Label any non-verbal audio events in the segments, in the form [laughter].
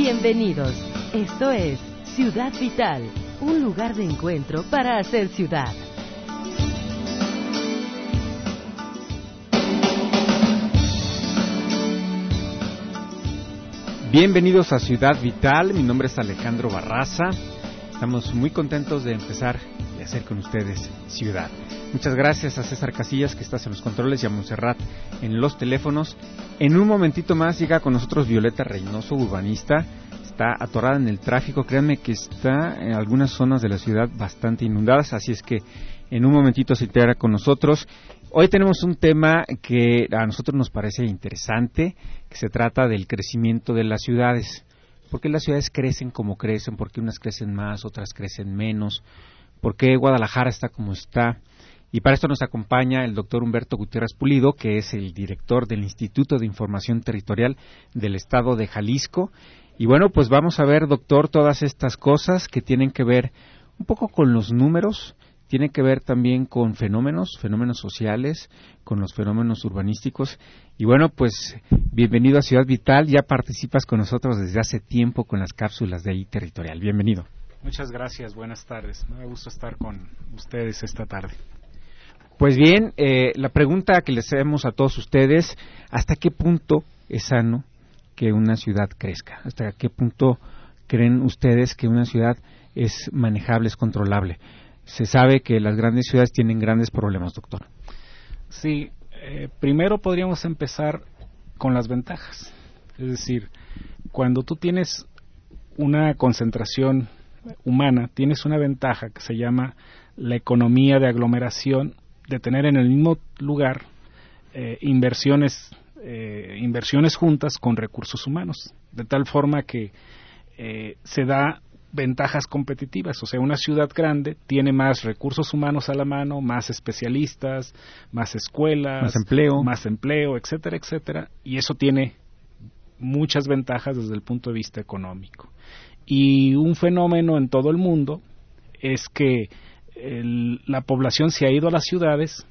Bienvenidos. Esto es Ciudad Vital, un lugar de encuentro para hacer ciudad. Bienvenidos a Ciudad Vital, mi nombre es Alejandro Barraza. Estamos muy contentos de empezar hacer con ustedes ciudad. Muchas gracias a César Casillas que está en los controles y a Monserrat en los teléfonos. En un momentito más llega con nosotros Violeta Reynoso, urbanista. Está atorada en el tráfico. Créanme que está en algunas zonas de la ciudad bastante inundadas, así es que en un momentito se integra con nosotros. Hoy tenemos un tema que a nosotros nos parece interesante, que se trata del crecimiento de las ciudades. ¿Por qué las ciudades crecen como crecen? ¿Por qué unas crecen más, otras crecen menos? ¿Por qué Guadalajara está como está? Y para esto nos acompaña el doctor Humberto Gutiérrez Pulido, que es el director del Instituto de Información Territorial del Estado de Jalisco. Y bueno, pues vamos a ver, doctor, todas estas cosas que tienen que ver un poco con los números, tiene que ver también con fenómenos, fenómenos sociales, con los fenómenos urbanísticos. Y bueno, pues bienvenido a Ciudad Vital, ya participas con nosotros desde hace tiempo con las cápsulas de ahí territorial. Bienvenido. Muchas gracias, buenas tardes. Me gusta estar con ustedes esta tarde. Pues bien, eh, la pregunta que les hacemos a todos ustedes, ¿hasta qué punto es sano que una ciudad crezca? ¿Hasta qué punto creen ustedes que una ciudad es manejable, es controlable? se sabe que las grandes ciudades tienen grandes problemas, doctor. Sí, eh, primero podríamos empezar con las ventajas. Es decir, cuando tú tienes una concentración humana, tienes una ventaja que se llama la economía de aglomeración, de tener en el mismo lugar eh, inversiones, eh, inversiones juntas con recursos humanos, de tal forma que se da ventajas competitivas. O sea, una ciudad grande tiene más recursos humanos a la mano, más especialistas, más escuelas, más empleo, más empleo, etcétera, etcétera. Y eso tiene muchas ventajas desde el punto de vista económico. Y un fenómeno en todo el mundo es que la población se ha ido a las ciudades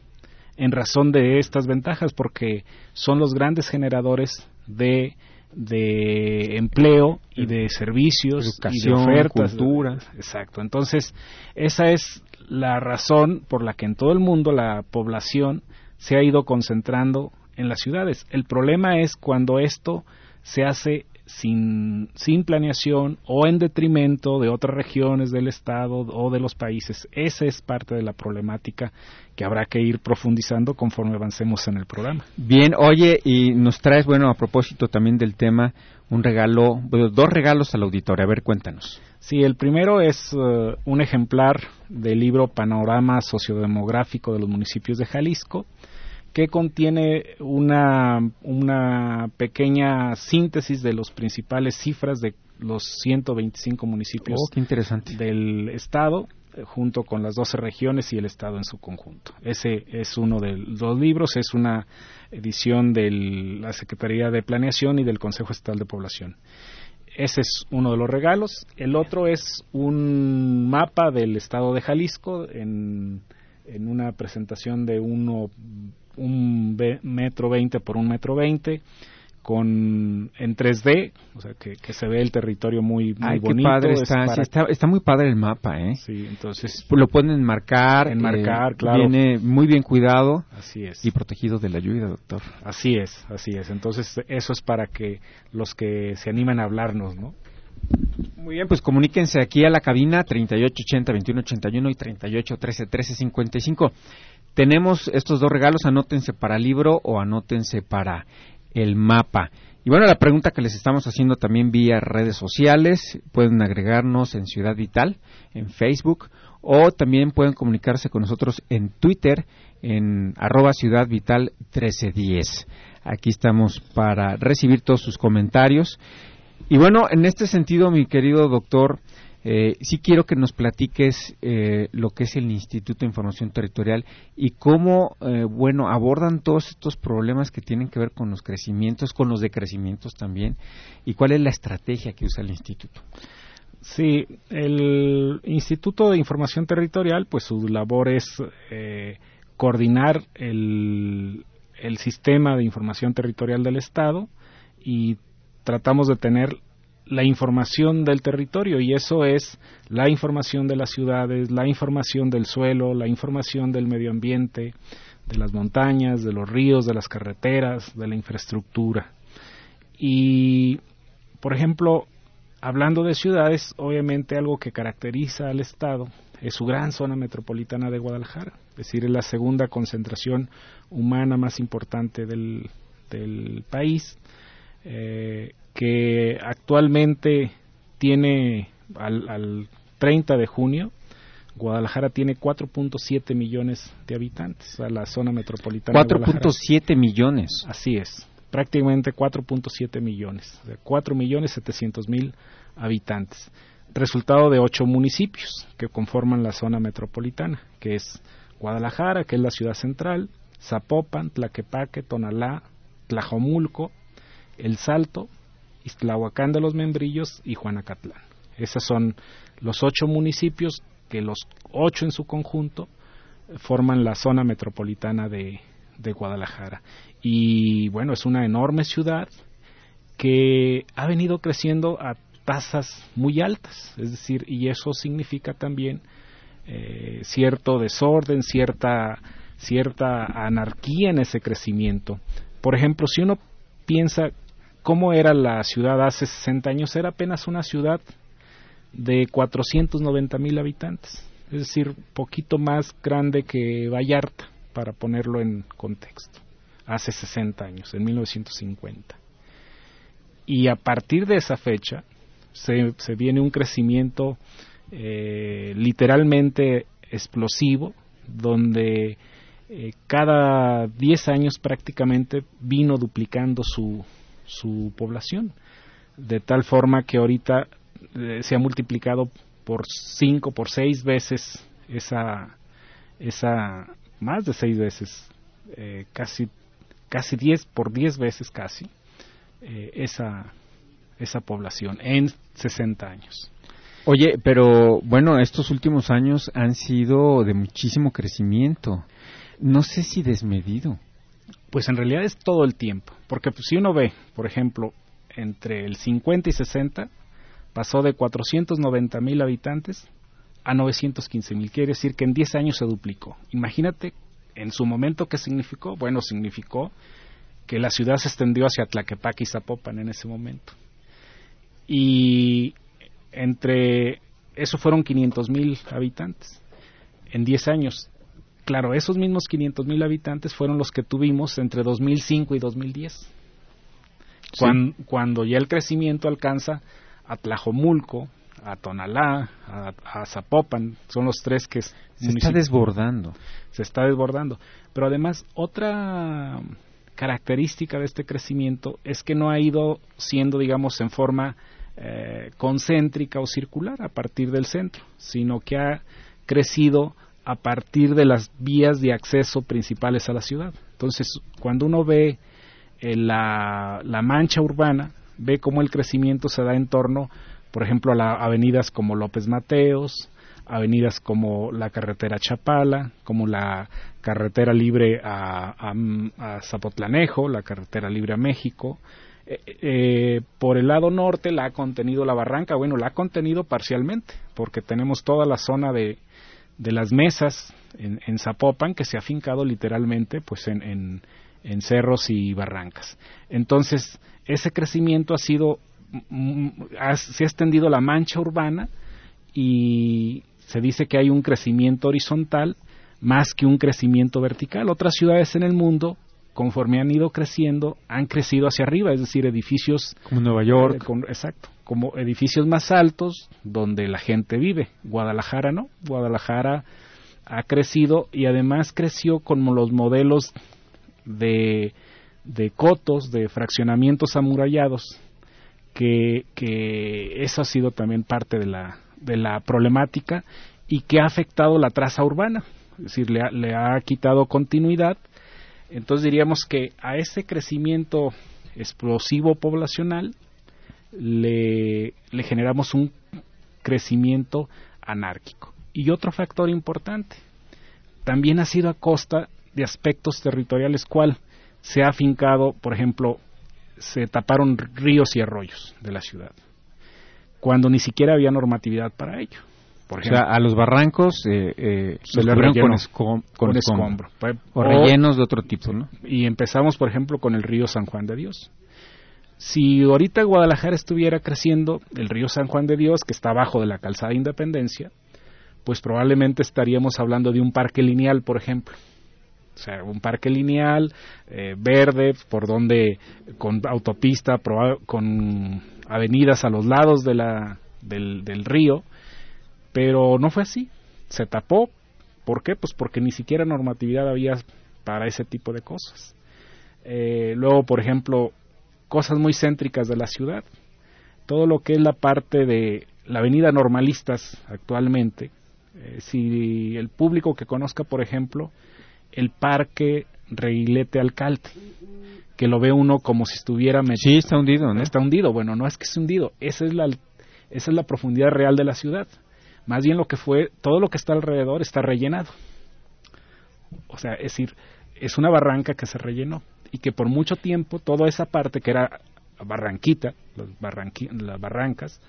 en razón de estas ventajas, porque son los grandes generadores de de empleo y de servicios y de ofertas. Cultura. Exacto. Entonces, esa es la razón por la que en todo el mundo la población se ha ido concentrando en las ciudades. El problema es cuando esto se hace sin, sin planeación o en detrimento de otras regiones del Estado o de los países. Esa es parte de la problemática que habrá que ir profundizando conforme avancemos en el programa. Bien, oye, y nos traes, bueno, a propósito también del tema, un regalo, dos regalos al auditorio. A ver, cuéntanos. Sí, el primero es uh, un ejemplar del libro Panorama Sociodemográfico de los Municipios de Jalisco que contiene una, una pequeña síntesis de las principales cifras de los 125 municipios oh, del estado eh, junto con las 12 regiones y el estado en su conjunto. Ese es uno de los libros, es una edición de la Secretaría de Planeación y del Consejo Estatal de Población. Ese es uno de los regalos. El otro es un mapa del estado de Jalisco en, en una presentación de uno un metro veinte por un metro veinte con en 3D, o sea que, se ve el territorio muy, muy bonito. Padre está, está, muy padre el mapa, ¿eh? Sí, entonces lo pueden enmarcar, enmarcar, eh, claro. Viene muy bien cuidado, así es, y protegido de la lluvia, doctor. Así es, así es. Entonces eso es para que los que se animan a hablarnos, ¿no? Muy bien, pues comuníquense aquí a la cabina 3880-2181 y 3813-1355. Tenemos estos dos regalos, anótense para libro o anótense para el mapa. Y bueno, la pregunta que les estamos haciendo también vía redes sociales, pueden agregarnos en Ciudad Vital, en Facebook, o también pueden comunicarse con nosotros en Twitter, en arroba Ciudad Vital 1310. Aquí estamos para recibir todos sus comentarios. Y bueno, en este sentido, mi querido doctor, eh, sí quiero que nos platiques eh, lo que es el Instituto de Información Territorial y cómo, eh, bueno, abordan todos estos problemas que tienen que ver con los crecimientos, con los decrecimientos también, y cuál es la estrategia que usa el Instituto. Sí, el Instituto de Información Territorial, pues su labor es eh, coordinar el, el sistema de información territorial del Estado y tratamos de tener la información del territorio y eso es la información de las ciudades, la información del suelo, la información del medio ambiente, de las montañas, de los ríos, de las carreteras, de la infraestructura. Y, por ejemplo, hablando de ciudades, obviamente algo que caracteriza al Estado es su gran zona metropolitana de Guadalajara, es decir, es la segunda concentración humana más importante del, país, eh, que actualmente tiene al, al 30 de junio Guadalajara tiene 4.7 millones de habitantes, a la zona metropolitana. 4.7 millones. Así es, prácticamente 4.7 millones, de 4 millones 700 mil habitantes. Resultado de ocho municipios que conforman la zona metropolitana, que es Guadalajara, que es la ciudad central, Zapopan, Tlaquepaque, Tonalá, Tlajomulco, El Salto, Iztlahuacán de los Membrillos y Juanacatlán. Esos son los ocho municipios que los ocho en su conjunto forman la zona metropolitana de, Guadalajara. Y bueno, es una enorme ciudad que ha venido creciendo a tasas muy altas, es decir, y eso significa también eh, cierto desorden, cierta, cierta anarquía en ese crecimiento. Por ejemplo, si uno piensa cómo era la ciudad hace 60 años, era apenas una ciudad de 490 mil habitantes, es decir, poquito más grande que Vallarta, para ponerlo en contexto, hace 60 años, en 1950. Y a partir de esa fecha se, viene un crecimiento eh, literalmente explosivo, donde eh, cada 10 años prácticamente vino duplicando su, su población, de tal forma que ahorita eh, se ha multiplicado por cinco, por seis veces esa, esa más de seis veces, eh, casi, casi diez, por diez veces casi, eh, esa, esa población en 60 años. Oye, pero bueno, estos últimos años han sido de muchísimo crecimiento. No sé si desmedido. Pues en realidad es todo el tiempo, porque pues, si uno ve, por ejemplo, entre el 50 y 60, pasó de 490 mil habitantes a 915 mil. Quiere decir que en 10 años se duplicó. Imagínate en su momento qué significó. Bueno, significó que la ciudad se extendió hacia Tlaquepaque y Zapopan en ese momento. Y entre eso fueron 500 mil habitantes en 10 años. Claro, esos mismos 500 mil habitantes fueron los que tuvimos entre 2005 y 2010, cuando ya el crecimiento alcanza a Tlajomulco, a Tonalá, a, Zapopan, son los tres que... Se está desbordando. Se está desbordando. Pero además, otra característica de este crecimiento es que no ha ido siendo, digamos, en forma eh, concéntrica o circular a partir del centro, sino que ha crecido a partir de las vías de acceso principales a la ciudad. Entonces, cuando uno ve eh, la, la mancha urbana, ve cómo el crecimiento se da en torno, por ejemplo, a avenidas como López Mateos, avenidas como la carretera Chapala, como la carretera libre a, Zapotlanejo, la carretera libre a México. Eh, eh, por el lado norte la ha contenido la barranca, bueno, la ha contenido parcialmente, porque tenemos toda la zona de, de las mesas en, en, Zapopan que se ha fincado literalmente pues en, en cerros y barrancas. Entonces, ese crecimiento ha sido, mm, se ha extendido la mancha urbana y se dice que hay un crecimiento horizontal más que un crecimiento vertical. Otras ciudades en el mundo, conforme han ido creciendo, han crecido hacia arriba, es decir, edificios como Nueva York, eh, exacto, como edificios más altos donde la gente vive. Guadalajara no, Guadalajara ha crecido y además creció como los modelos de de cotos, de fraccionamientos amurallados, que, que eso ha sido también parte de la, de la problemática y que ha afectado la traza urbana, es decir, le ha, le ha quitado continuidad. Entonces diríamos que a ese crecimiento explosivo poblacional le, le generamos un crecimiento anárquico. Y otro factor importante, también ha sido a costa de aspectos territoriales, ¿cuál? se ha afincado, por ejemplo, se taparon ríos y arroyos de la ciudad. cuando ni siquiera había normatividad para ello. Por ejemplo, o sea, a los barrancos eh, eh, se le con, escom con, escombro. O, rellenos de otro tipo, ¿no? Y empezamos, por ejemplo, con el río San Juan de Dios. Si ahorita Guadalajara estuviera creciendo, el río San Juan de Dios, que está abajo de la calzada Independencia, pues probablemente estaríamos hablando de un parque lineal, por ejemplo. O sea, un parque lineal, eh, verde, por donde, con autopista, con avenidas a los lados de la, del, río, pero no fue así. Se tapó. ¿Por qué? Pues porque ni siquiera normatividad había para ese tipo de cosas. Eh, luego, por ejemplo, cosas muy céntricas de la ciudad. Todo lo que es la parte de la avenida Normalistas actualmente, eh, si el público que conozca, por ejemplo, el parque Reguilete Alcalde, que lo ve uno como si estuviera metido. Sí, está hundido, ¿no? Está hundido. Bueno, no es que esté hundido, esa es la, esa es la profundidad real de la ciudad. Más bien lo que fue, todo lo que está alrededor está rellenado. O sea, es decir, es una barranca que se rellenó y que por mucho tiempo toda esa parte que era barranquita, las barrancas,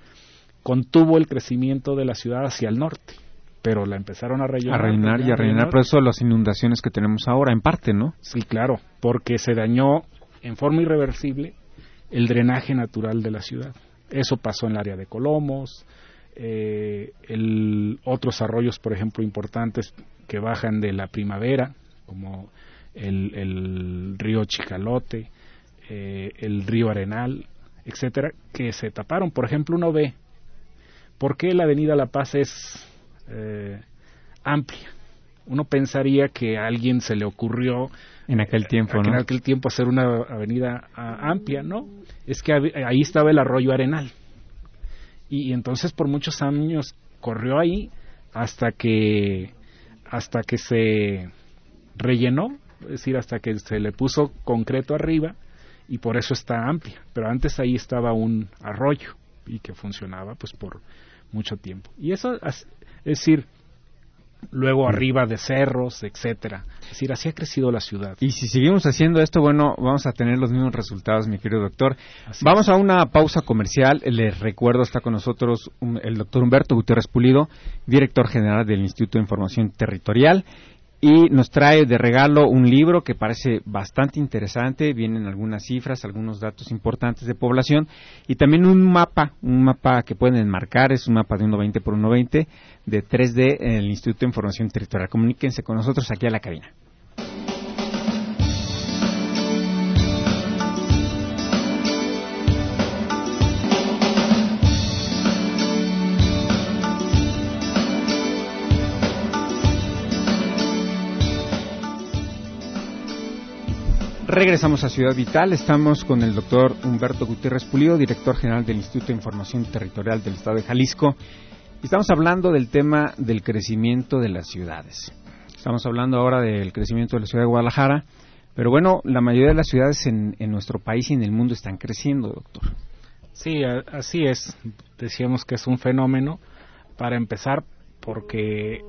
contuvo el crecimiento de la ciudad hacia el norte pero la empezaron a rellenar. A rellenar y a rellenar, por eso las inundaciones que tenemos ahora, en parte, ¿no? Sí, claro, porque se dañó en forma irreversible el drenaje natural de la ciudad. Eso pasó en el área de Colomos, eh, el, otros arroyos, por ejemplo, importantes que bajan de la primavera, como el, el río Chicalote, eh, el río Arenal, etcétera, que se taparon. Por ejemplo, uno ve por qué la Avenida La Paz es eh, amplia. Uno pensaría que a alguien se le ocurrió en aquel tiempo, en aquel tiempo hacer una avenida amplia, ¿no? Es que ahí estaba el arroyo Arenal. Y, entonces por muchos años corrió ahí hasta que hasta que se rellenó, es decir, hasta que se le puso concreto arriba y por eso está amplia. Pero antes ahí estaba un arroyo y que funcionaba pues por mucho tiempo. Y eso es decir, luego mm. arriba de cerros, etcétera. Es decir, así ha crecido la ciudad. Y si seguimos haciendo esto, bueno, vamos a tener los mismos resultados, mi querido doctor. vamos a una pausa comercial. Les recuerdo, está con nosotros el doctor Humberto Gutiérrez Pulido, director general del Instituto de Información Territorial y nos trae de regalo un libro que parece bastante interesante, vienen algunas cifras, algunos datos importantes de población y también un mapa, un mapa que pueden enmarcar, es un mapa de 1.20 por 1.20 de 3D en el Instituto de Información Territorial. Comuníquense con nosotros aquí a la cabina. Regresamos a Ciudad Vital. Estamos con el doctor Humberto Gutiérrez Pulido, director general del Instituto de Información Territorial del Estado de Jalisco. Estamos hablando del tema del crecimiento de las ciudades. Estamos hablando ahora del crecimiento de la ciudad de Guadalajara, pero bueno, la mayoría de las ciudades en, en nuestro país y en el mundo están creciendo, doctor. Sí, así es. Decíamos que es un fenómeno, para empezar, porque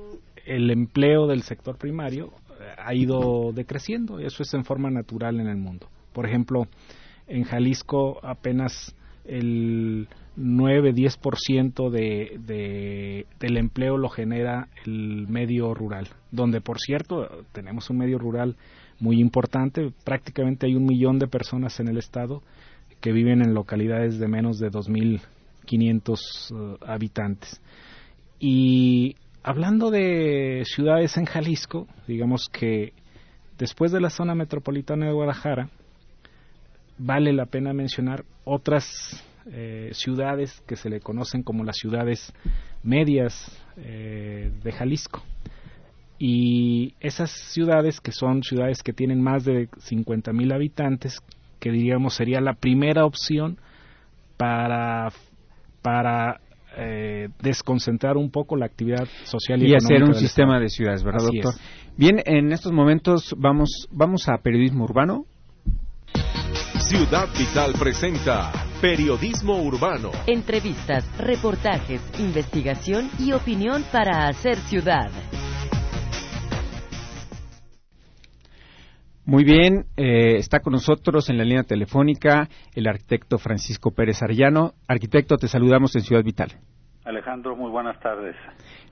el empleo del sector primario ha ido decreciendo. Eso es en forma natural en el mundo. Por ejemplo, en Jalisco apenas el 9-10% de, de, del empleo lo genera el medio rural, donde por cierto tenemos un medio rural muy importante, prácticamente hay un millón de personas en el estado que viven en localidades de menos de 2.500 uh, habitantes. Y hablando de ciudades en Jalisco, digamos que después de la zona metropolitana de Guadalajara, vale la pena mencionar otras eh, ciudades que se le conocen como las ciudades medias eh, de Jalisco. Y esas ciudades, que son ciudades que tienen más de 50 mil habitantes, que diríamos sería la primera opción para, para eh, desconcentrar un poco la actividad social y, y hacer un sistema de ciudades, ¿verdad, doctor? Bien, en estos momentos vamos, vamos a periodismo urbano. Ciudad Vital presenta Periodismo Urbano. Entrevistas, reportajes, investigación y opinión para hacer ciudad. Muy bien, eh, está con nosotros en la línea telefónica el arquitecto Francisco Pérez Arellano. Arquitecto, te saludamos en Ciudad Vital. Alejandro, muy buenas tardes.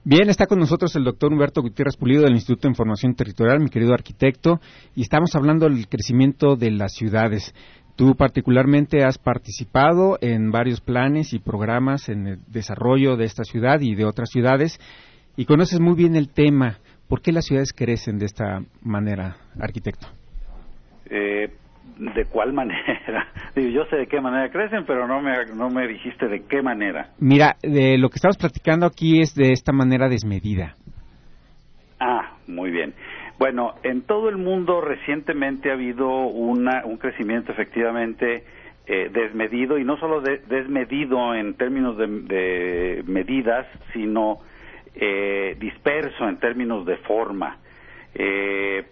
Bien, está con nosotros el doctor Humberto Gutiérrez Pulido del Instituto de Información Territorial, mi querido arquitecto, y estamos hablando del crecimiento de las ciudades. Tú particularmente has participado en varios planes y programas en el desarrollo de esta ciudad y de otras ciudades y conoces muy bien el tema. ¿Por qué las ciudades crecen de esta manera, arquitecto? Eh, ¿De cuál [laughs] manera? yo sé de qué manera crecen, pero no me, no me dijiste de qué manera. Mira, de lo que estamos platicando aquí es de esta manera desmedida. Ah, muy bien. Bueno, en todo el mundo recientemente ha habido una, un crecimiento efectivamente eh, desmedido y no solo desmedido en términos de, medidas, sino eh, disperso en términos de forma. Eh,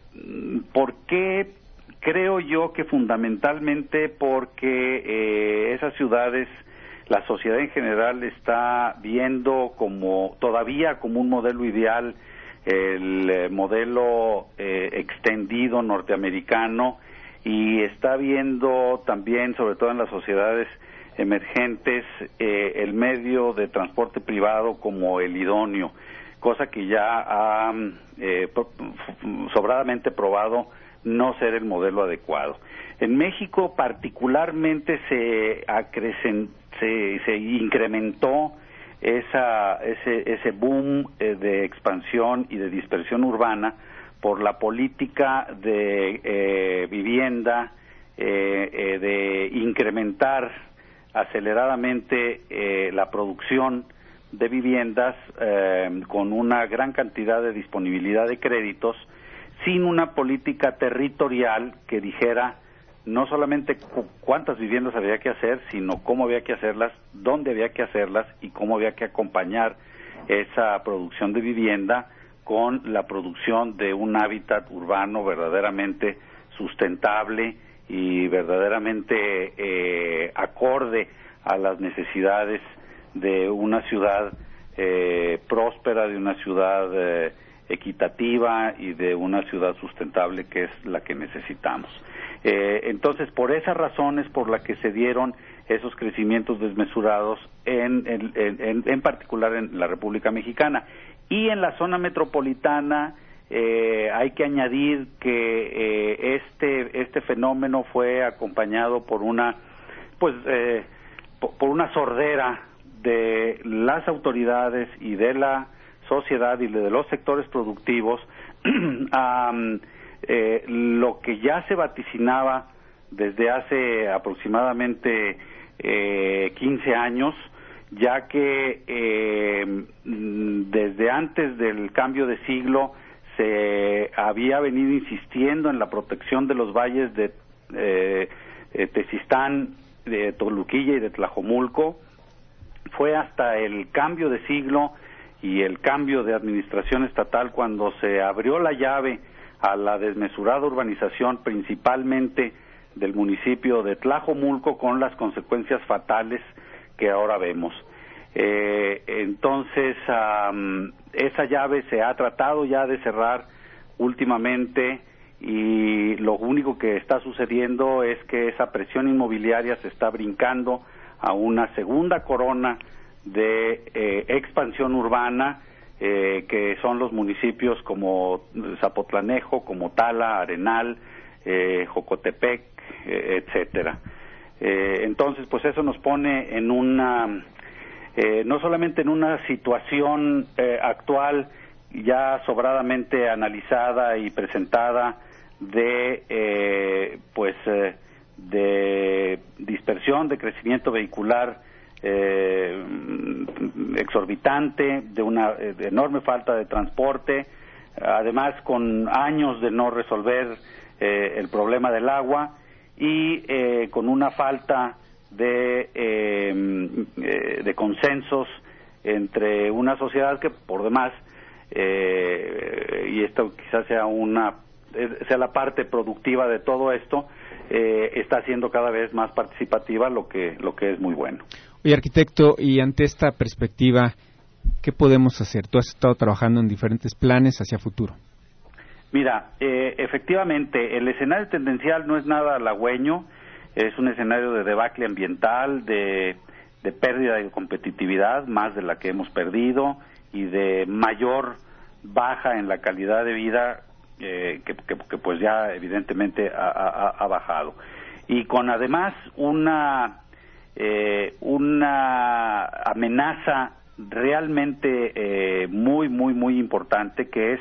¿Por qué? Creo yo que fundamentalmente porque esas ciudades, la sociedad en general está viendo como todavía como un modelo ideal el eh, modelo eh, extendido norteamericano y está viendo también, sobre todo en las sociedades emergentes, eh, el medio de transporte privado como el idóneo, cosa que ya ha sobradamente probado no ser el modelo adecuado. En México particularmente se, se, se incrementó esa, ese, ese boom eh, de expansión y de dispersión urbana por la política de eh, vivienda, eh, de incrementar aceleradamente la producción de viviendas con una gran cantidad de disponibilidad de créditos, sin una política territorial que dijera no solamente cuántas viviendas había que hacer, sino cómo había que hacerlas, dónde había que hacerlas y cómo había que acompañar esa producción de vivienda con la producción de un hábitat urbano verdaderamente sustentable y verdaderamente eh, acorde a las necesidades de una ciudad eh, próspera, de una ciudad eh, equitativa y de una ciudad sustentable que es la que necesitamos. Eh, entonces, por esas razones por las que se dieron esos crecimientos desmesurados en, en, particular en la República Mexicana. Y en la zona metropolitana eh, hay que añadir que eh, este, este fenómeno fue acompañado por una, pues, por una sordera de las autoridades y de la sociedad y de los sectores productivos [clears throat] a eh, lo que ya se vaticinaba desde hace aproximadamente eh, 15 años, ya que eh, desde antes del cambio de siglo se había venido insistiendo en la protección de los valles de eh, Tezistán, de Toluquilla y de Tlajomulco. Fue hasta el cambio de siglo y el cambio de administración estatal cuando se abrió la llave a la desmesurada urbanización principalmente del municipio de Tlajomulco con las consecuencias fatales que ahora vemos. Eh, entonces, esa llave se ha tratado ya de cerrar últimamente y lo único que está sucediendo es que esa presión inmobiliaria se está brincando a una segunda corona de eh, expansión urbana eh, que son los municipios como Zapotlanejo, como Tala, Arenal, eh, Jocotepec, eh, etcétera. entonces, pues eso nos pone en una, no solamente en una situación actual ya sobradamente analizada y presentada de, pues, de dispersión, de crecimiento vehicular eh, exorbitante, de una enorme falta de transporte, además con años de no resolver eh, el problema del agua y eh, con una falta de, eh, de consensos entre una sociedad que por demás y esto quizás sea una sea la parte productiva de todo esto está siendo cada vez más participativa lo que lo que es muy bueno Oye, arquitecto, y ante esta perspectiva, ¿qué podemos hacer? Tú has estado trabajando en diferentes planes hacia futuro. Mira, eh, efectivamente, el escenario tendencial no es nada halagüeño, es un escenario de debacle ambiental, de, pérdida de competitividad, más de la que hemos perdido, y de mayor baja en la calidad de vida eh, que, pues ya evidentemente ha, bajado. Y con además una, eh, una amenaza realmente muy, muy, muy importante que es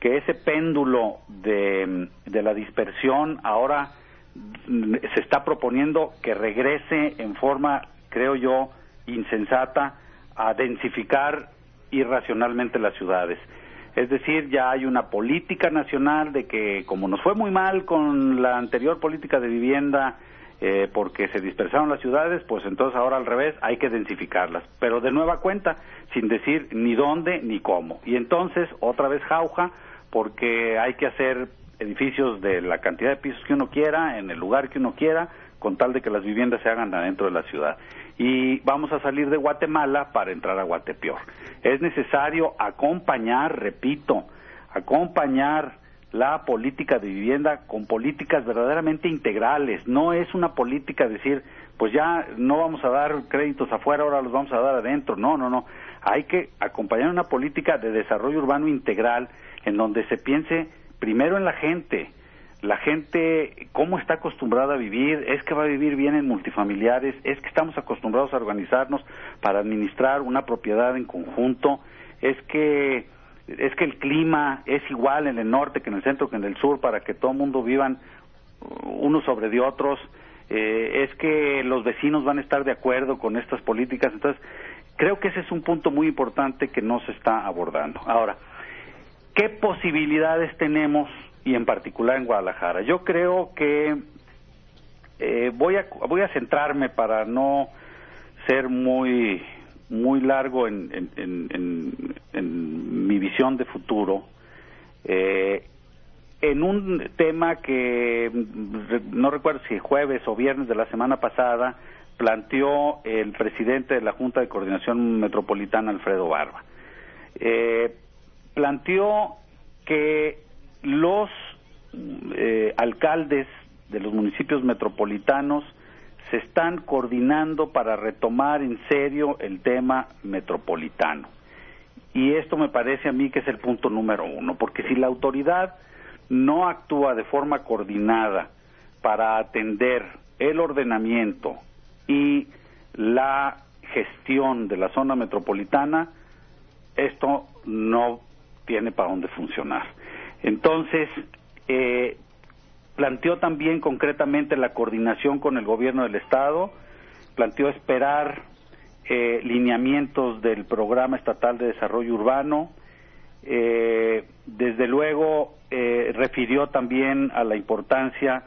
que ese péndulo de, la dispersión ahora se está proponiendo que regrese en forma, creo yo, insensata a densificar irracionalmente las ciudades. Es decir, ya hay una política nacional de que como nos fue muy mal con la anterior política de vivienda, eh, porque se dispersaron las ciudades, pues entonces ahora al revés hay que densificarlas, pero de nueva cuenta, sin decir ni dónde ni cómo. Y entonces otra vez jauja porque hay que hacer edificios de la cantidad de pisos que uno quiera, en el lugar que uno quiera, con tal de que las viviendas se hagan adentro de la ciudad. Y vamos a salir de Guatemala para entrar a Guatepeor. Es necesario acompañar, repito, acompañar la política de vivienda con políticas verdaderamente integrales. No es una política decir, pues ya no vamos a dar créditos afuera, ahora los vamos a dar adentro. No, no, no. Hay que acompañar una política de desarrollo urbano integral en donde se piense primero en la gente, la gente cómo está acostumbrada a vivir, es que va a vivir bien en multifamiliares, es que estamos acostumbrados a organizarnos para administrar una propiedad en conjunto, es que es que el clima es igual en el norte que en el centro que en el sur para que todo el mundo vivan unos sobre de otros, eh, es que los vecinos van a estar de acuerdo con estas políticas, entonces creo que ese es un punto muy importante que no se está abordando. Ahora, ¿Qué posibilidades tenemos y en particular en Guadalajara? Yo creo que eh, voy a voy a centrarme para no ser muy muy largo en, mi visión de futuro eh, en un tema que no recuerdo si jueves o viernes de la semana pasada planteó el presidente de la Junta de Coordinación Metropolitana Alfredo Barba. Eh, planteó que los eh, alcaldes de los municipios metropolitanos se están coordinando para retomar en serio el tema metropolitano. Y esto me parece a mí que es el punto número uno, porque si la autoridad no actúa de forma coordinada para atender el ordenamiento y la gestión de la zona metropolitana, esto no tiene para dónde funcionar. Entonces, eh, planteó también concretamente la coordinación con el gobierno del Estado, planteó esperar eh, lineamientos del Programa Estatal de Desarrollo Urbano, eh, desde luego refirió también a la importancia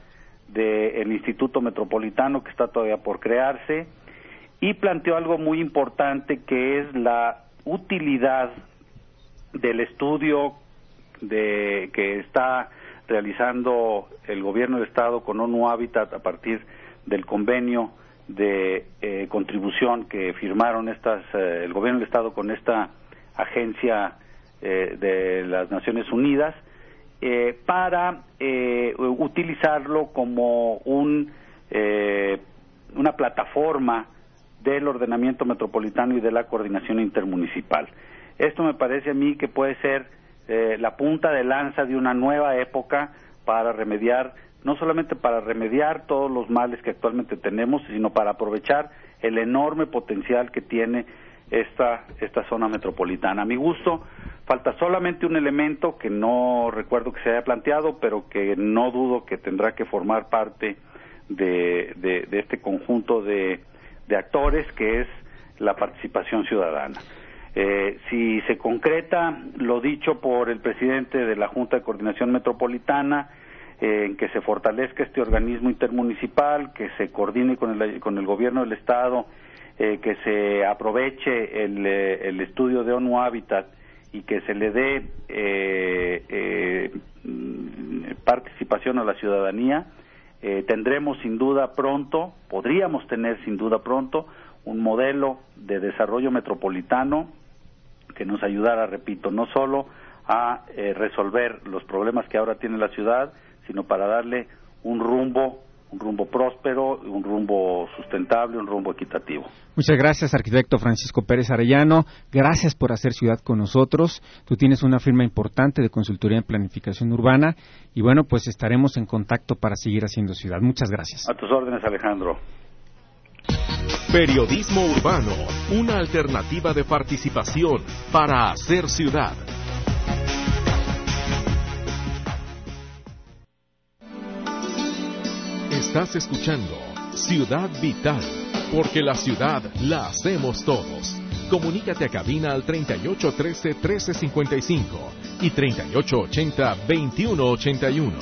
del Instituto Metropolitano que está todavía por crearse y planteó algo muy importante que es la utilidad del estudio de, que está realizando el gobierno del Estado con ONU Habitat a partir del convenio de eh, contribución que firmaron estas, eh, el gobierno del Estado con esta agencia eh, de las Naciones Unidas para utilizarlo como un, una plataforma del ordenamiento metropolitano y de la coordinación intermunicipal. Esto me parece a mí que puede ser eh, la punta de lanza de una nueva época para remediar, no solamente para remediar todos los males que actualmente tenemos, sino para aprovechar el enorme potencial que tiene esta, esta zona metropolitana. A mi gusto, falta solamente un elemento que no recuerdo que se haya planteado, pero que no dudo que tendrá que formar parte de, de este conjunto de, de actores, que es la participación ciudadana. Eh, si se concreta lo dicho por el presidente de la Junta de Coordinación Metropolitana, eh, en que se fortalezca este organismo intermunicipal, que se coordine con el, con el gobierno del Estado, eh, que se aproveche el, el, estudio de ONU Habitat y que se le dé participación a la ciudadanía, tendremos sin duda pronto, podríamos tener sin duda pronto, un modelo de desarrollo metropolitano que nos ayudara, repito, no solo a eh, resolver los problemas que ahora tiene la ciudad, sino para darle un rumbo un rumbo próspero, un rumbo sustentable, un rumbo equitativo. Muchas gracias, arquitecto Francisco Pérez Arellano. Gracias por hacer ciudad con nosotros. Tú tienes una firma importante de consultoría en planificación urbana y bueno, pues estaremos en contacto para seguir haciendo ciudad. Muchas gracias. A tus órdenes, Alejandro. Periodismo urbano, una alternativa de participación para hacer ciudad. Estás escuchando Ciudad Vital, porque la ciudad la hacemos todos. Comunícate a cabina al 3813-1355 y 3880-2181.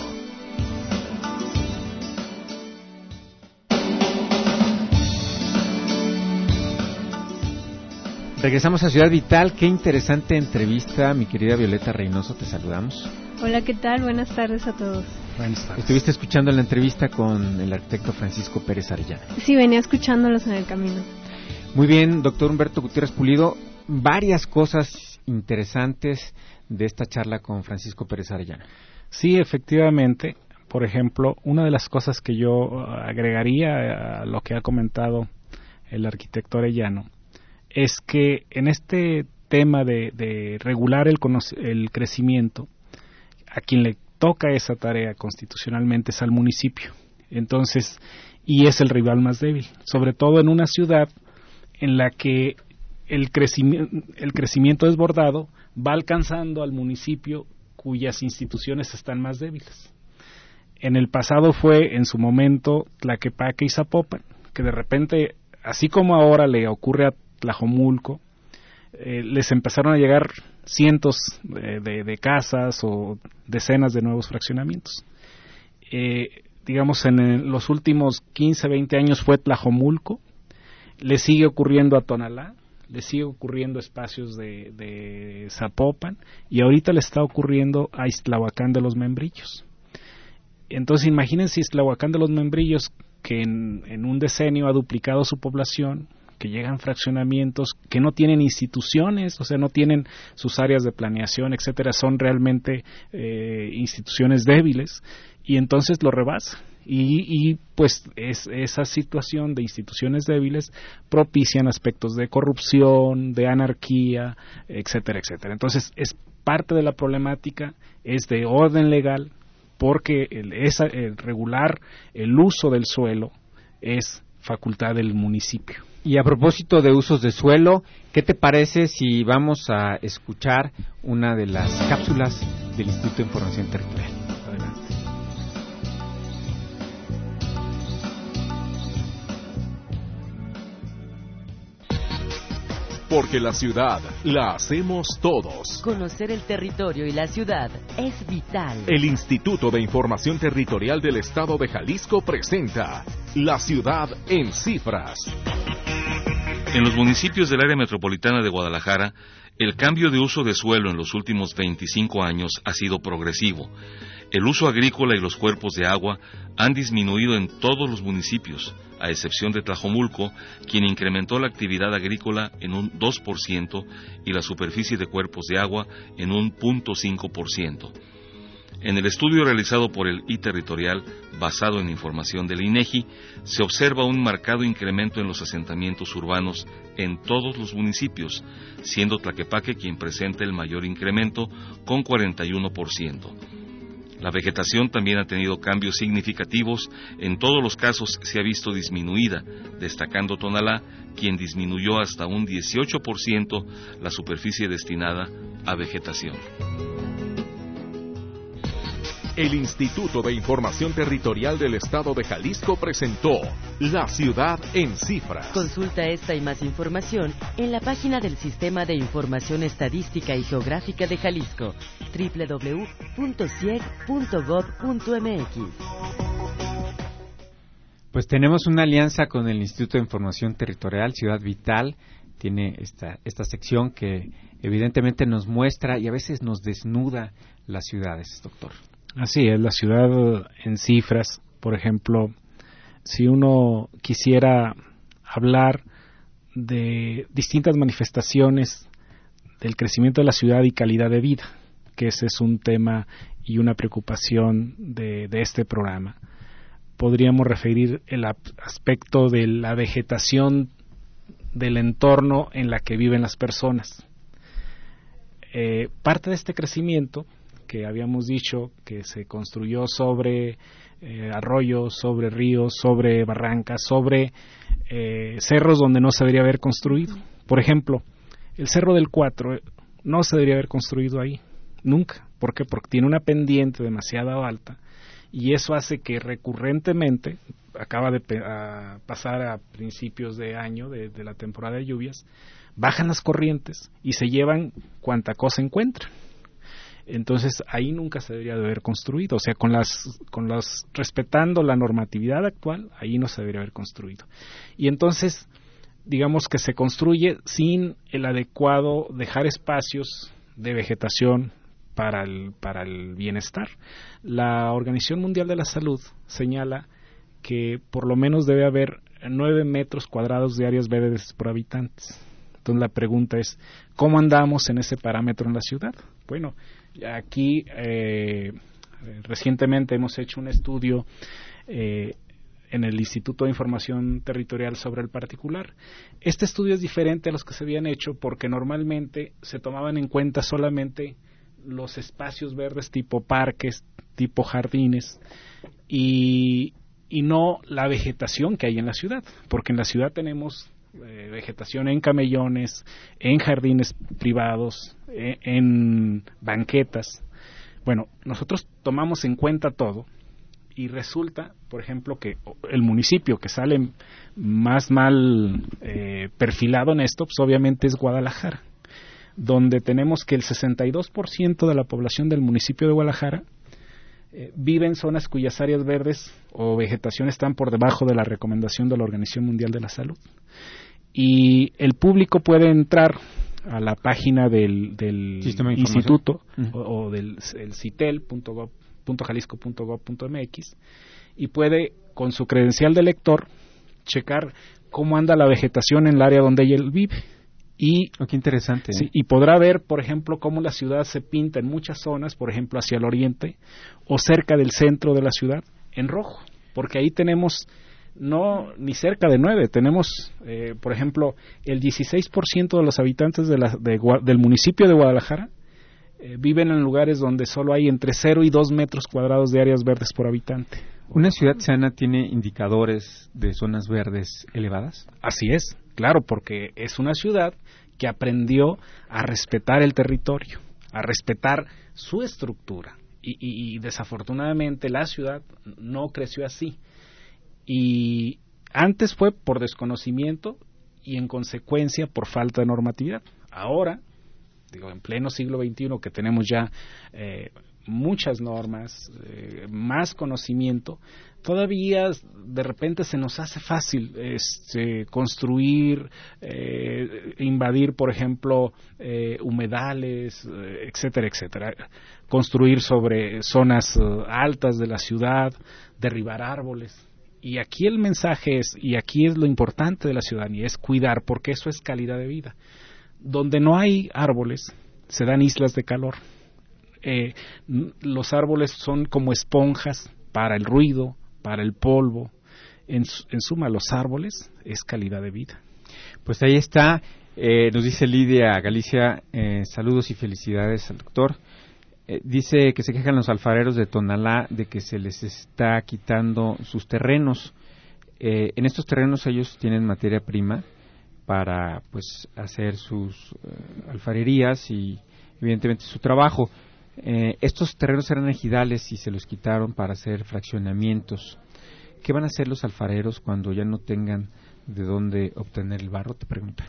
Regresamos a Ciudad Vital. Qué interesante entrevista, mi querida Violeta Reynoso. Te saludamos. Hola, ¿qué tal? Buenas tardes a todos. Estuviste escuchando la entrevista con el arquitecto Francisco Pérez Arellano. Sí, venía escuchándolos en el camino. Muy bien, doctor Humberto Gutiérrez Pulido. Varias cosas interesantes de esta charla con Francisco Pérez Arellano. Sí, efectivamente. Por ejemplo, una de las cosas que yo agregaría a lo que ha comentado el arquitecto Arellano es que en este tema de, regular el, el crecimiento, a quien le toca esa tarea constitucionalmente es al municipio. Entonces, y es el rival más débil, sobre todo en una ciudad en la que el, el crecimiento desbordado va alcanzando al municipio cuyas instituciones están más débiles. En el pasado fue, en su momento, Tlaquepaque y Zapopan, que de repente, así como ahora le ocurre a Tlajomulco, eh, les empezaron a llegar cientos de, casas o decenas de nuevos fraccionamientos. Eh, digamos, en los últimos 15, 20 años fue Tlajomulco, le sigue ocurriendo a Tonalá, le sigue ocurriendo espacios de, Zapopan y ahorita le está ocurriendo a Islahuacán de los Membrillos. Entonces imagínense Islahuacán de los Membrillos que en un decenio ha duplicado su población, que llegan fraccionamientos que no tienen instituciones, o sea, no tienen sus áreas de planeación, etcétera, son realmente eh, instituciones débiles y entonces lo rebasa. Y, y, pues es, esa situación de instituciones débiles propician aspectos de corrupción, de anarquía, etcétera, etcétera. Entonces es parte de la problemática, es de orden legal, porque el, esa, el regular el uso del suelo es facultad del municipio. Y a propósito de usos de suelo, ¿qué te parece si vamos a escuchar una de las cápsulas del Instituto de Información Territorial? Adelante. Porque la ciudad la hacemos todos. Conocer el territorio y la ciudad es vital. El Instituto de Información Territorial del Estado de Jalisco presenta La ciudad en cifras. En los municipios del área metropolitana de Guadalajara, el cambio de uso de suelo en los últimos 25 años ha sido progresivo. El uso agrícola y los cuerpos de agua han disminuido en todos los municipios, a excepción de Tlajomulco, quien incrementó la actividad agrícola en un 2% y la superficie de cuerpos de agua en un 0.5%. En el estudio realizado por el I-Territorial, basado en información del INEGI, se observa un marcado incremento en los asentamientos urbanos en todos los municipios, siendo Tlaquepaque quien presenta el mayor incremento con 41%. La vegetación también ha tenido cambios significativos, en todos los casos se ha visto disminuida, destacando Tonalá, quien disminuyó hasta un 18% la superficie destinada a vegetación el Instituto de Información Territorial del Estado de Jalisco presentó La Ciudad en Cifras. Consulta esta y más información en la página del Sistema de Información Estadística y Geográfica de Jalisco, www.cieg.gov.mx. Pues tenemos una alianza con el Instituto de Información Territorial Ciudad Vital. Tiene esta, esta sección que evidentemente nos muestra y a veces nos desnuda las ciudades, doctor. Así es, la ciudad en cifras, por ejemplo, si uno quisiera hablar de distintas manifestaciones del crecimiento de la ciudad y calidad de vida, que ese es un tema y una preocupación de, este programa. Podríamos referir el aspecto de la vegetación del entorno en la que viven las personas. Eh, parte de este crecimiento que habíamos dicho que se construyó sobre eh, arroyos, sobre ríos, sobre barrancas, sobre eh, cerros donde no se debería haber construido. Por ejemplo, el Cerro del Cuatro no se debería haber construido ahí, nunca. ¿Por qué? Porque tiene una pendiente demasiado alta y eso hace que recurrentemente, acaba de pasar a principios de año, de, la temporada de lluvias, bajan las corrientes y se llevan cuanta cosa encuentran. Entonces ahí nunca se debería de haber construido, o sea, con las, con las, respetando la normatividad actual, ahí no se debería haber construido. Y entonces, digamos que se construye sin el adecuado dejar espacios de vegetación para el, para el bienestar. La Organización Mundial de la Salud señala que por lo menos debe haber nueve metros cuadrados de áreas verdes por habitantes. Entonces la pregunta es, ¿cómo andamos en ese parámetro en la ciudad? Bueno, aquí eh, recientemente hemos hecho un estudio eh, en el Instituto de Información Territorial sobre el particular. Este estudio es diferente a los que se habían hecho porque normalmente se tomaban en cuenta solamente los espacios verdes tipo parques, tipo jardines y, y no la vegetación que hay en la ciudad, porque en la ciudad tenemos eh, vegetación en camellones, en jardines privados, eh, en banquetas. Bueno, nosotros tomamos en cuenta todo y resulta, por ejemplo, que el municipio que sale más mal eh, perfilado en esto, pues obviamente es Guadalajara donde tenemos que el 62% de la población del municipio de Guadalajara eh, vive en zonas cuyas áreas verdes o vegetación están por debajo de la recomendación de la Organización Mundial de la Salud. Y el público puede entrar a la página del, instituto o, del el citel.jalisco.gov.mx y puede, con su credencial de lector, checar cómo anda la vegetación en el área donde él vive y, oh, qué interesante. ¿eh? y podrá ver, por ejemplo, cómo la ciudad se pinta en muchas zonas, por ejemplo, hacia el oriente o cerca del centro de la ciudad, en rojo, porque ahí tenemos no ni cerca de nueve, tenemos, eh, por ejemplo, el 16% de los habitantes de la, del municipio de Guadalajara eh, viven en lugares donde solo hay entre 0 y 2 metros cuadrados de áreas verdes por habitante. ¿Una ciudad sana tiene indicadores de zonas verdes elevadas? Así es, claro, porque es una ciudad que aprendió a respetar el territorio, a respetar su estructura. Y, desafortunadamente la ciudad no creció así. Y antes fue por desconocimiento y en consecuencia por falta de normatividad. Ahora, digo, en pleno siglo XXI que tenemos ya eh, muchas normas, eh, más conocimiento, todavía de repente se nos hace fácil este, construir, eh, invadir, por ejemplo, eh, humedales, etcétera, etcétera, construir sobre zonas altas de la ciudad, derribar árboles. Y aquí el mensaje es, y aquí es lo importante de la ciudadanía, es cuidar, porque eso es calidad de vida. Donde no hay árboles, se dan islas de calor eh, los árboles son como esponjas para el ruido, para el polvo. En, suma, los árboles es calidad de vida. Pues ahí está, eh, nos dice Lidia Galicia, eh, saludos y felicidades al doctor. dice que se quejan los alfareros de Tonalá de que se les está quitando sus terrenos. en estos terrenos ellos tienen materia prima para pues hacer sus alfarerías y evidentemente su trabajo. Eh, estos terrenos eran ejidales y se los quitaron para hacer fraccionamientos. ¿Qué van a hacer los alfareros cuando ya no tengan de dónde obtener el barro? Te pregunta.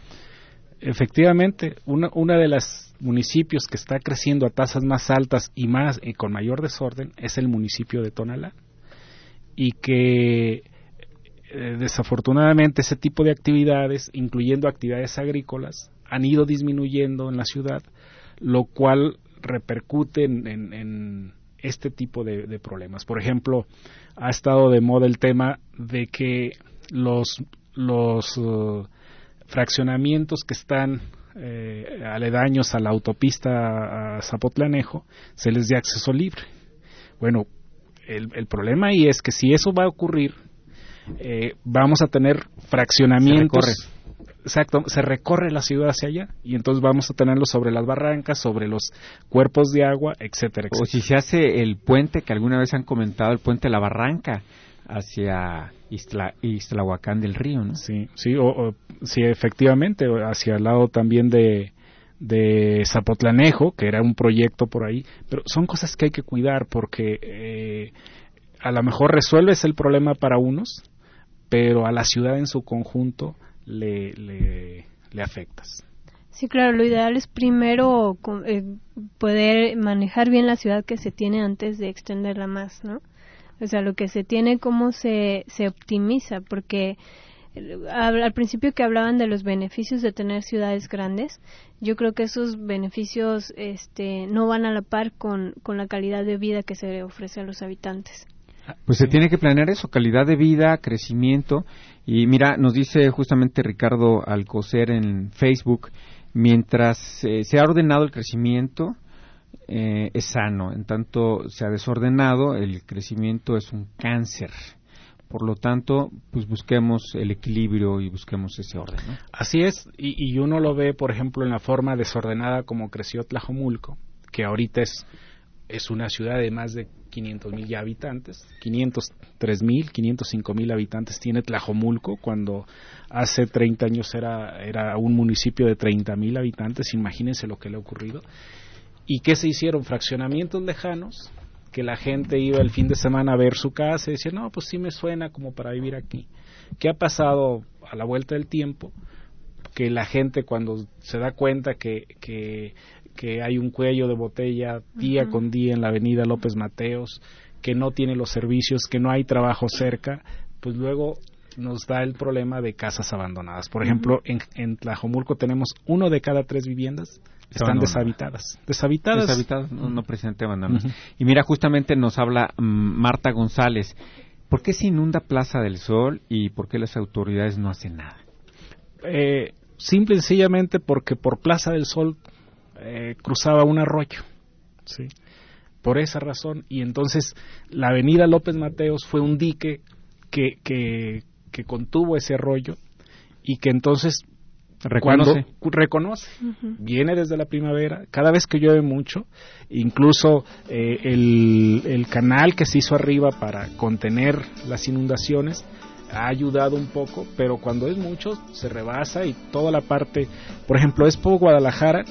Efectivamente, una, de los municipios que está creciendo a tasas más altas y más con mayor desorden es el municipio de Tonalá y que eh, desafortunadamente ese tipo de actividades, incluyendo actividades agrícolas, han ido disminuyendo en la ciudad, lo cual repercute en, este tipo de, problemas. Por ejemplo, ha estado de moda el tema de que los, los uh, fraccionamientos que están eh, aledaños a la autopista a Zapotlanejo se les dé acceso libre. Bueno, el, el problema ahí es que si eso va a ocurrir, eh, vamos a tener fraccionamientos. Exacto, se recorre la ciudad hacia allá y entonces vamos a tenerlo sobre las barrancas, sobre los cuerpos de agua, etcétera, etcétera. O si se hace el puente que alguna vez han comentado, el puente de la barranca hacia Isla, Islahuacán del Río, ¿no? Sí, sí, o, sí, efectivamente, hacia el lado también de, de Zapotlanejo, que era un proyecto por ahí, pero son cosas que hay que cuidar porque eh, a lo mejor resuelves el problema para unos, pero a la ciudad en su conjunto le, le, le afectas. Sí, claro, lo ideal es primero eh, poder manejar bien la ciudad que se tiene antes de extenderla más, ¿no? O sea, lo que se tiene, cómo se, se optimiza, porque al, al, principio que hablaban de los beneficios de tener ciudades grandes, yo creo que esos beneficios este, no van a la par con, con la calidad de vida que se ofrece a los habitantes. Pues se tiene que planear eso, calidad de vida, crecimiento. Y mira, nos dice justamente Ricardo Alcocer en Facebook, mientras eh, se ha ordenado el crecimiento, eh, es sano. En tanto se ha desordenado, el crecimiento es un cáncer. Por lo tanto, pues busquemos el equilibrio y busquemos ese orden. Así es, y, y uno lo ve, por ejemplo, en la forma desordenada como creció Tlajomulco, que ahorita es, es una ciudad de más de 500 mil ya habitantes, 503 mil, 505 mil habitantes tiene Tlajomulco, cuando hace 30 años era, era un municipio de 30 mil habitantes, imagínense lo que le ha ocurrido. ¿Y qué se hicieron? Fraccionamientos lejanos, que la gente iba el fin de semana a ver su casa y decía, no, pues sí me suena como para vivir aquí. ¿Qué ha pasado a la vuelta del tiempo? Que la gente cuando se da cuenta que, que que hay un cuello de botella día uh -huh. con día en la avenida López Mateos, que no tiene los servicios, que no hay trabajo cerca, pues luego nos da el problema de casas abandonadas. Por uh -huh. ejemplo, en, en, Tlajomulco tenemos uno de cada tres viviendas están deshabitadas. Deshabitadas. Deshabitadas, no, no presente abandonadas. Uh -huh. Y mira, justamente nos habla um, Marta González. ¿Por qué se inunda Plaza del Sol y por qué las autoridades no hacen nada? Eh, simple y sencillamente porque por Plaza del Sol eh, cruzaba un arroyo, ¿sí? Por esa razón. Y entonces la avenida López Mateos fue un dique que, que, que contuvo ese arroyo y que entonces reconoce, cuando, reconoce. Uh -huh. viene desde la primavera, cada vez que llueve mucho, incluso eh, el, el canal que se hizo arriba para contener las inundaciones, ha ayudado un poco, pero cuando es mucho se rebasa y toda la parte, por ejemplo, Expo Guadalajara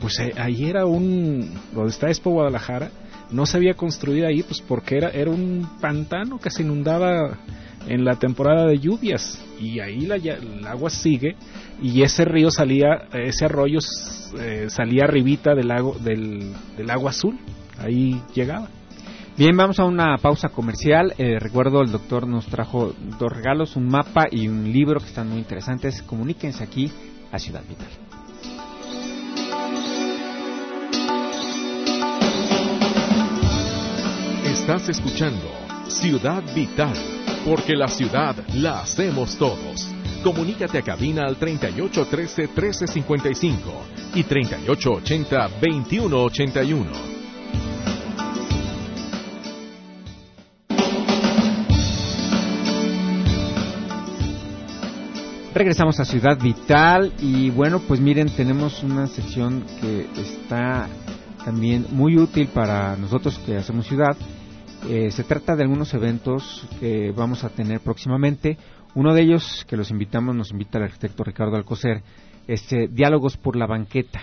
pues eh, ahí era un, donde está Expo Guadalajara, no se había construido ahí pues porque era, era un pantano que se inundaba en la temporada de lluvias y ahí la, el agua sigue y ese río salía, ese arroyo eh, salía arribita del, lago, del, del agua azul, ahí llegaba. Bien, vamos a una pausa comercial. Eh, recuerdo, el doctor nos trajo dos regalos, un mapa y un libro que están muy interesantes. Comuníquense aquí a Ciudad Vital. Estás escuchando Ciudad Vital, porque la ciudad la hacemos todos. Comunícate a cabina al 3813 1355 y 3880 2181. Regresamos a Ciudad Vital y bueno, pues miren, tenemos una sección que está también muy útil para nosotros que hacemos ciudad. Eh, se trata de algunos eventos que vamos a tener próximamente. Uno de ellos que los invitamos, nos invita el arquitecto Ricardo Alcocer, este Diálogos por la Banqueta.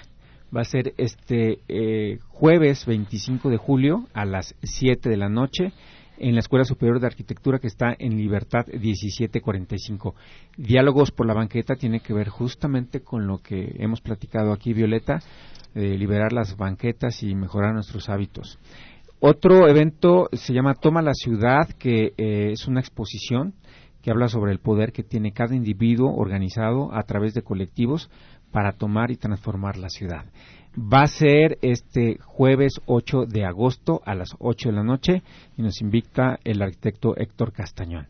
Va a ser este eh, jueves 25 de julio a las 7 de la noche en la Escuela Superior de Arquitectura que está en Libertad 1745. Diálogos por la banqueta tiene que ver justamente con lo que hemos platicado aquí, Violeta, de liberar las banquetas y mejorar nuestros hábitos. Otro evento se llama Toma la Ciudad, que eh, es una exposición que habla sobre el poder que tiene cada individuo organizado a través de colectivos para tomar y transformar la ciudad. Va a ser este jueves 8 de agosto a las 8 de la noche y nos invita el arquitecto Héctor Castañón.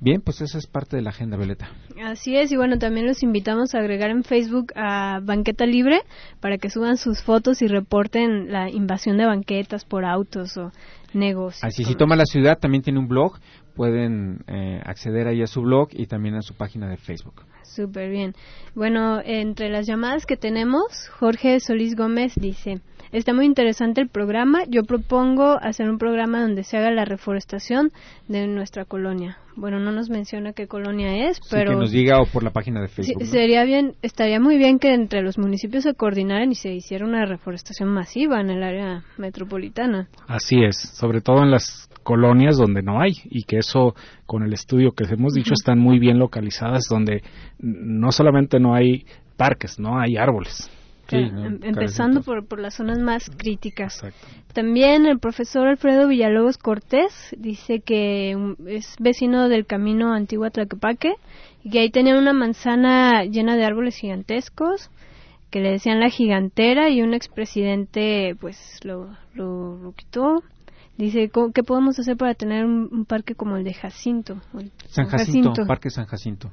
Bien, pues esa es parte de la agenda, Violeta. Así es, y bueno, también los invitamos a agregar en Facebook a Banqueta Libre para que suban sus fotos y reporten la invasión de banquetas por autos o negocios. Así, si toma la ciudad, también tiene un blog, pueden eh, acceder ahí a su blog y también a su página de Facebook. Súper bien. Bueno, entre las llamadas que tenemos, Jorge Solís Gómez dice, Está muy interesante el programa. Yo propongo hacer un programa donde se haga la reforestación de nuestra colonia. Bueno, no nos menciona qué colonia es, pero... que nos diga o por la página de Facebook. Sería bien, estaría muy bien que entre los municipios se coordinaran y se hiciera una reforestación masiva en el área metropolitana. Así es, sobre todo en las colonias donde no hay y que eso con el estudio que hemos dicho están muy bien localizadas donde no solamente no hay parques, no hay árboles. Em, empezando por, por las zonas más críticas. También el profesor Alfredo Villalobos Cortés dice que es vecino del camino antiguo a Tlaquepaque y que ahí tenían una manzana llena de árboles gigantescos que le decían la gigantera y un expresidente pues lo, lo, quitó. Dice, ¿qué podemos hacer para tener un, parque como el de Jacinto? San Jacinto, Parque San Jacinto.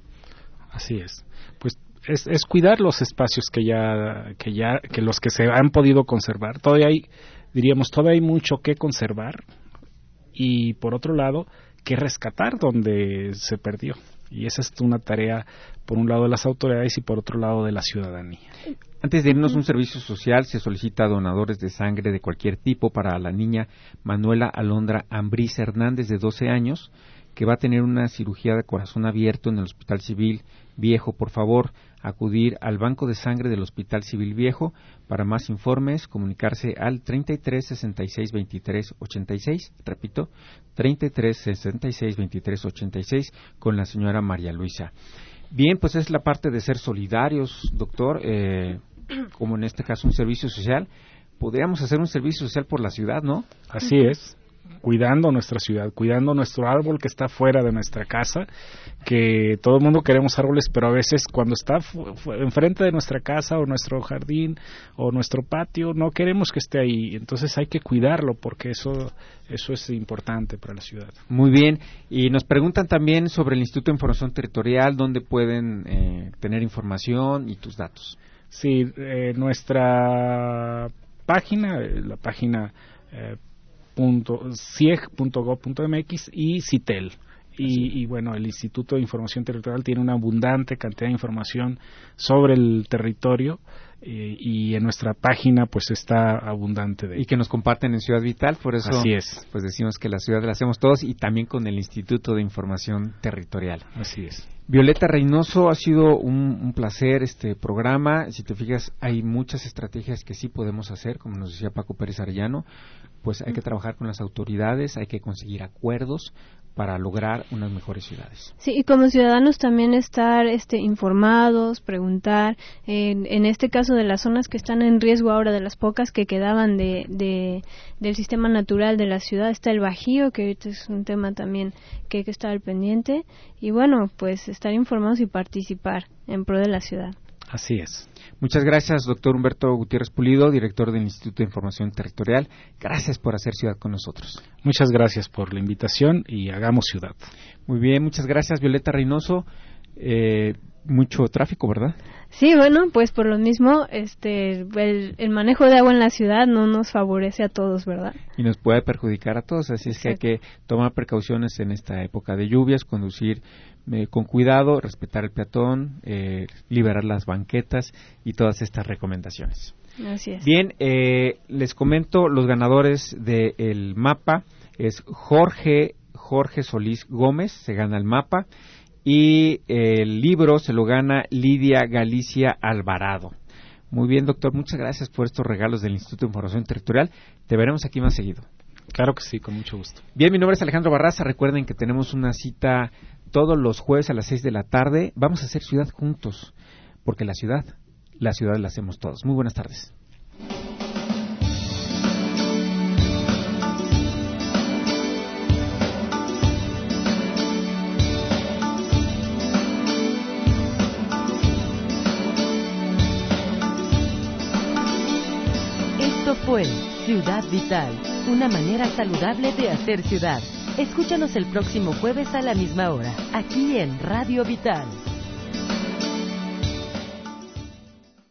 Así es. Pues es, es, cuidar los espacios que ya, que ya, que los que se han podido conservar. Todavía hay, diríamos, todavía hay mucho que conservar y por otro lado, que rescatar donde se perdió. Y esa es una tarea, por un lado, de las autoridades y por otro lado, de la ciudadanía. Antes de irnos a un servicio social, se solicita donadores de sangre de cualquier tipo para la niña Manuela Alondra Ambrís Hernández, de 12 años, que va a tener una cirugía de corazón abierto en el Hospital Civil Viejo. Por favor, acudir al Banco de Sangre del Hospital Civil Viejo. Para más informes, comunicarse al 33 66 23 86. Repito, 33 66 23 86 con la señora María Luisa. Bien, pues es la parte de ser solidarios, doctor, eh, como en este caso un servicio social. Podríamos hacer un servicio social por la ciudad, ¿no? Así es cuidando nuestra ciudad, cuidando nuestro árbol que está fuera de nuestra casa, que todo el mundo queremos árboles, pero a veces cuando está enfrente de nuestra casa o nuestro jardín o nuestro patio, no queremos que esté ahí. Entonces hay que cuidarlo porque eso, eso es importante para la ciudad. Muy bien. Y nos preguntan también sobre el Instituto de Información Territorial, dónde pueden eh, tener información y tus datos. Sí, eh, nuestra página, eh, la página cieg.gov.mx y CITEL. Y, y, bueno, el Instituto de Información Territorial tiene una abundante cantidad de información sobre el territorio eh, y en nuestra página pues está abundante de y que nos comparten en Ciudad Vital por eso así es. pues decimos que la ciudad la hacemos todos y también con el Instituto de Información Territorial. Así es. Violeta Reynoso ha sido un, un placer este programa. Si te fijas hay muchas estrategias que sí podemos hacer como nos decía Paco Pérez Arellano. Pues hay que trabajar con las autoridades, hay que conseguir acuerdos para lograr unas mejores ciudades. Sí, y como ciudadanos también estar este, informados, preguntar, en, en este caso de las zonas que están en riesgo ahora, de las pocas que quedaban de, de, del sistema natural de la ciudad, está el Bajío, que ahorita es un tema también que hay que estar al pendiente, y bueno, pues estar informados y participar en pro de la ciudad. Así es. Muchas gracias, doctor Humberto Gutiérrez Pulido, director del Instituto de Información Territorial. Gracias por hacer ciudad con nosotros. Muchas gracias por la invitación y hagamos ciudad. Muy bien, muchas gracias, Violeta Reynoso. Eh, mucho tráfico, ¿verdad? Sí, bueno, pues por lo mismo, este, el, manejo de agua en la ciudad no nos favorece a todos, ¿verdad? Y nos puede perjudicar a todos, así es que hay que tomar precauciones en esta época de lluvias, conducir eh, con cuidado, respetar el peatón, eh, liberar las banquetas y todas estas recomendaciones. Así es. Bien, eh, les comento los ganadores del mapa. Es Jorge, Jorge Solís Gómez, se gana el mapa y el libro se lo gana Lidia Galicia Alvarado. Muy bien, doctor, muchas gracias por estos regalos del Instituto de Información Territorial. Te veremos aquí más seguido. Claro que sí, con mucho gusto. Bien, mi nombre es Alejandro Barraza. Recuerden que tenemos una cita todos los jueves a las 6 de la tarde. Vamos a hacer ciudad juntos, porque la ciudad, la ciudad la hacemos todos. Muy buenas tardes. Ciudad Vital, una manera saludable de hacer ciudad. Escúchanos el próximo jueves a la misma hora, aquí en Radio Vital.